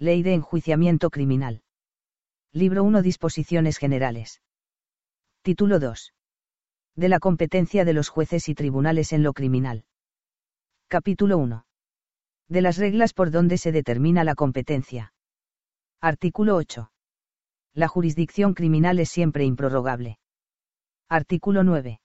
Ley de Enjuiciamiento Criminal. Libro 1 Disposiciones Generales. Título 2. De la competencia de los jueces y tribunales en lo criminal. Capítulo 1. De las reglas por donde se determina la competencia. Artículo 8. La jurisdicción criminal es siempre improrrogable. Artículo 9.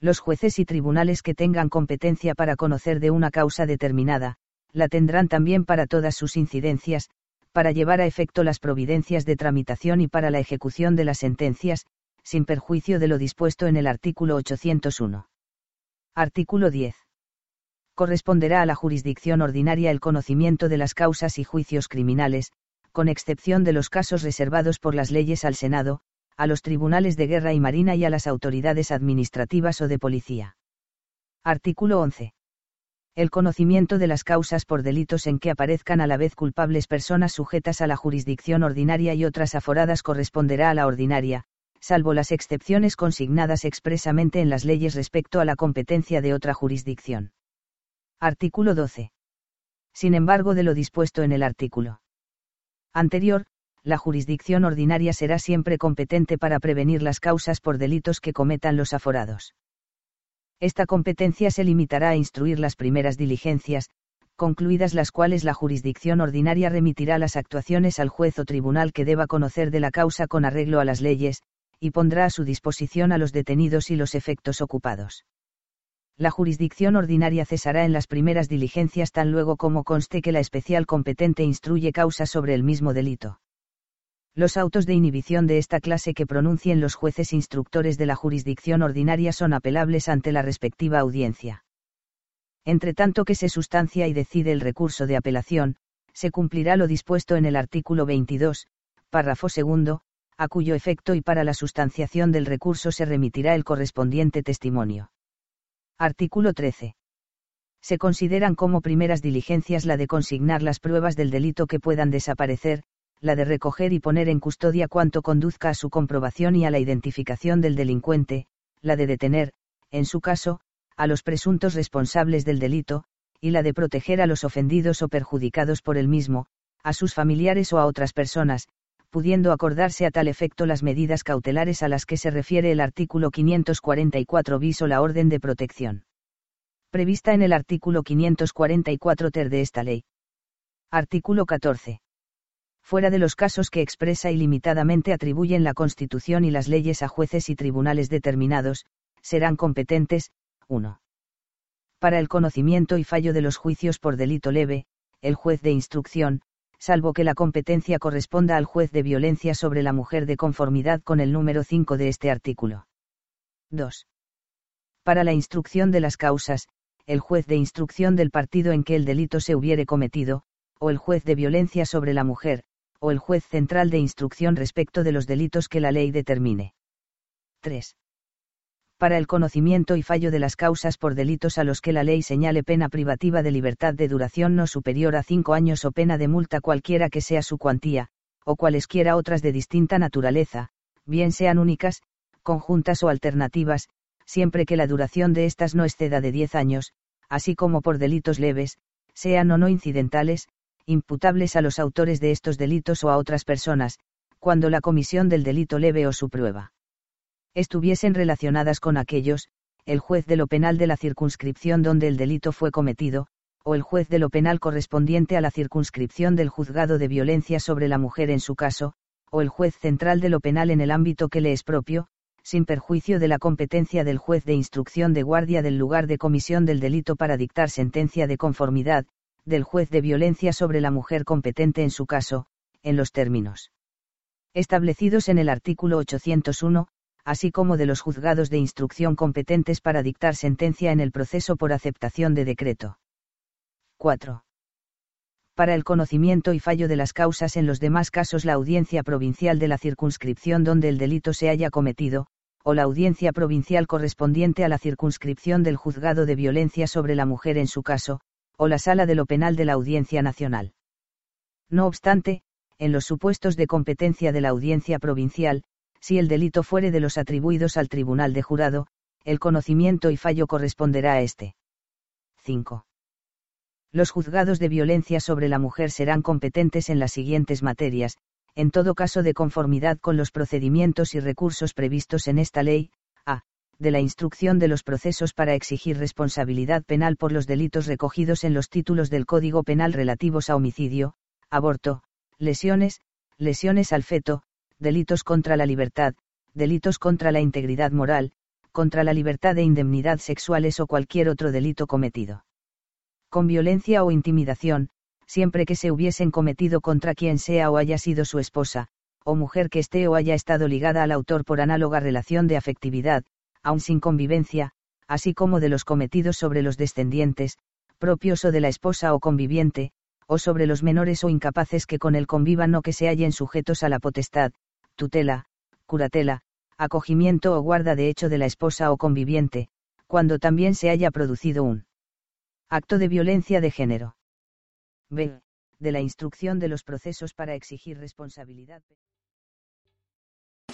Los jueces y tribunales que tengan competencia para conocer de una causa determinada, la tendrán también para todas sus incidencias, para llevar a efecto las providencias de tramitación y para la ejecución de las sentencias, sin perjuicio de lo dispuesto en el artículo 801. Artículo 10 corresponderá a la jurisdicción ordinaria el conocimiento de las causas y juicios criminales, con excepción de los casos reservados por las leyes al Senado, a los tribunales de guerra y marina y a las autoridades administrativas o de policía. Artículo 11. El conocimiento de las causas por delitos en que aparezcan a la vez culpables personas sujetas a la jurisdicción ordinaria y otras aforadas corresponderá a la ordinaria, salvo las excepciones consignadas expresamente en las leyes respecto a la competencia de otra jurisdicción. Artículo 12. Sin embargo, de lo dispuesto en el artículo anterior, la jurisdicción ordinaria será siempre competente para prevenir las causas por delitos que cometan los aforados. Esta competencia se limitará a instruir las primeras diligencias, concluidas las cuales la jurisdicción ordinaria remitirá las actuaciones al juez o tribunal que deba conocer de la causa con arreglo a las leyes, y pondrá a su disposición a los detenidos y los efectos ocupados la jurisdicción ordinaria cesará en las primeras diligencias tan luego como conste que la especial competente instruye causa sobre el mismo delito. Los autos de inhibición de esta clase que pronuncien los jueces instructores de la jurisdicción ordinaria son apelables ante la respectiva audiencia. Entre tanto que se sustancia y decide el recurso de apelación, se cumplirá lo dispuesto en el artículo 22, párrafo segundo, a cuyo efecto y para la sustanciación del recurso se remitirá el correspondiente testimonio. Artículo 13. Se consideran como primeras diligencias la de consignar las pruebas del delito que puedan desaparecer, la de recoger y poner en custodia cuanto conduzca a su comprobación y a la identificación del delincuente, la de detener, en su caso, a los presuntos responsables del delito, y la de proteger a los ofendidos o perjudicados por el mismo, a sus familiares o a otras personas, pudiendo acordarse a tal efecto las medidas cautelares a las que se refiere el artículo 544 bis o la orden de protección. Prevista en el artículo 544 ter de esta ley. Artículo 14. Fuera de los casos que expresa y limitadamente atribuyen la Constitución y las leyes a jueces y tribunales determinados, serán competentes, 1. Para el conocimiento y fallo de los juicios por delito leve, el juez de instrucción, salvo que la competencia corresponda al juez de violencia sobre la mujer de conformidad con el número 5 de este artículo. 2. Para la instrucción de las causas, el juez de instrucción del partido en que el delito se hubiere cometido, o el juez de violencia sobre la mujer, o el juez central de instrucción respecto de los delitos que la ley determine. 3 para el conocimiento y fallo de las causas por delitos a los que la ley señale pena privativa de libertad de duración no superior a cinco años o pena de multa cualquiera que sea su cuantía, o cualesquiera otras de distinta naturaleza, bien sean únicas, conjuntas o alternativas, siempre que la duración de éstas no exceda de diez años, así como por delitos leves, sean o no incidentales, imputables a los autores de estos delitos o a otras personas, cuando la comisión del delito leve o su prueba. Estuviesen relacionadas con aquellos, el juez de lo penal de la circunscripción donde el delito fue cometido, o el juez de lo penal correspondiente a la circunscripción del juzgado de violencia sobre la mujer en su caso, o el juez central de lo penal en el ámbito que le es propio, sin perjuicio de la competencia del juez de instrucción de guardia del lugar de comisión del delito para dictar sentencia de conformidad, del juez de violencia sobre la mujer competente en su caso, en los términos establecidos en el artículo 801, así como de los juzgados de instrucción competentes para dictar sentencia en el proceso por aceptación de decreto. 4. Para el conocimiento y fallo de las causas en los demás casos la audiencia provincial de la circunscripción donde el delito se haya cometido, o la audiencia provincial correspondiente a la circunscripción del juzgado de violencia sobre la mujer en su caso, o la sala de lo penal de la audiencia nacional. No obstante, en los supuestos de competencia de la audiencia provincial, si el delito fuere de los atribuidos al tribunal de jurado, el conocimiento y fallo corresponderá a éste. 5. Los juzgados de violencia sobre la mujer serán competentes en las siguientes materias, en todo caso de conformidad con los procedimientos y recursos previstos en esta ley, a. de la instrucción de los procesos para exigir responsabilidad penal por los delitos recogidos en los títulos del Código Penal relativos a homicidio, aborto, lesiones, lesiones al feto, delitos contra la libertad, delitos contra la integridad moral, contra la libertad de indemnidad sexuales o cualquier otro delito cometido. Con violencia o intimidación, siempre que se hubiesen cometido contra quien sea o haya sido su esposa, o mujer que esté o haya estado ligada al autor por análoga relación de afectividad, aun sin convivencia, así como de los cometidos sobre los descendientes, propios o de la esposa o conviviente, o sobre los menores o incapaces que con él convivan o que se hallen sujetos a la potestad, tutela, curatela, acogimiento o guarda de hecho de la esposa o conviviente, cuando también se haya producido un acto de violencia de género. B. De la instrucción de los procesos para exigir responsabilidad.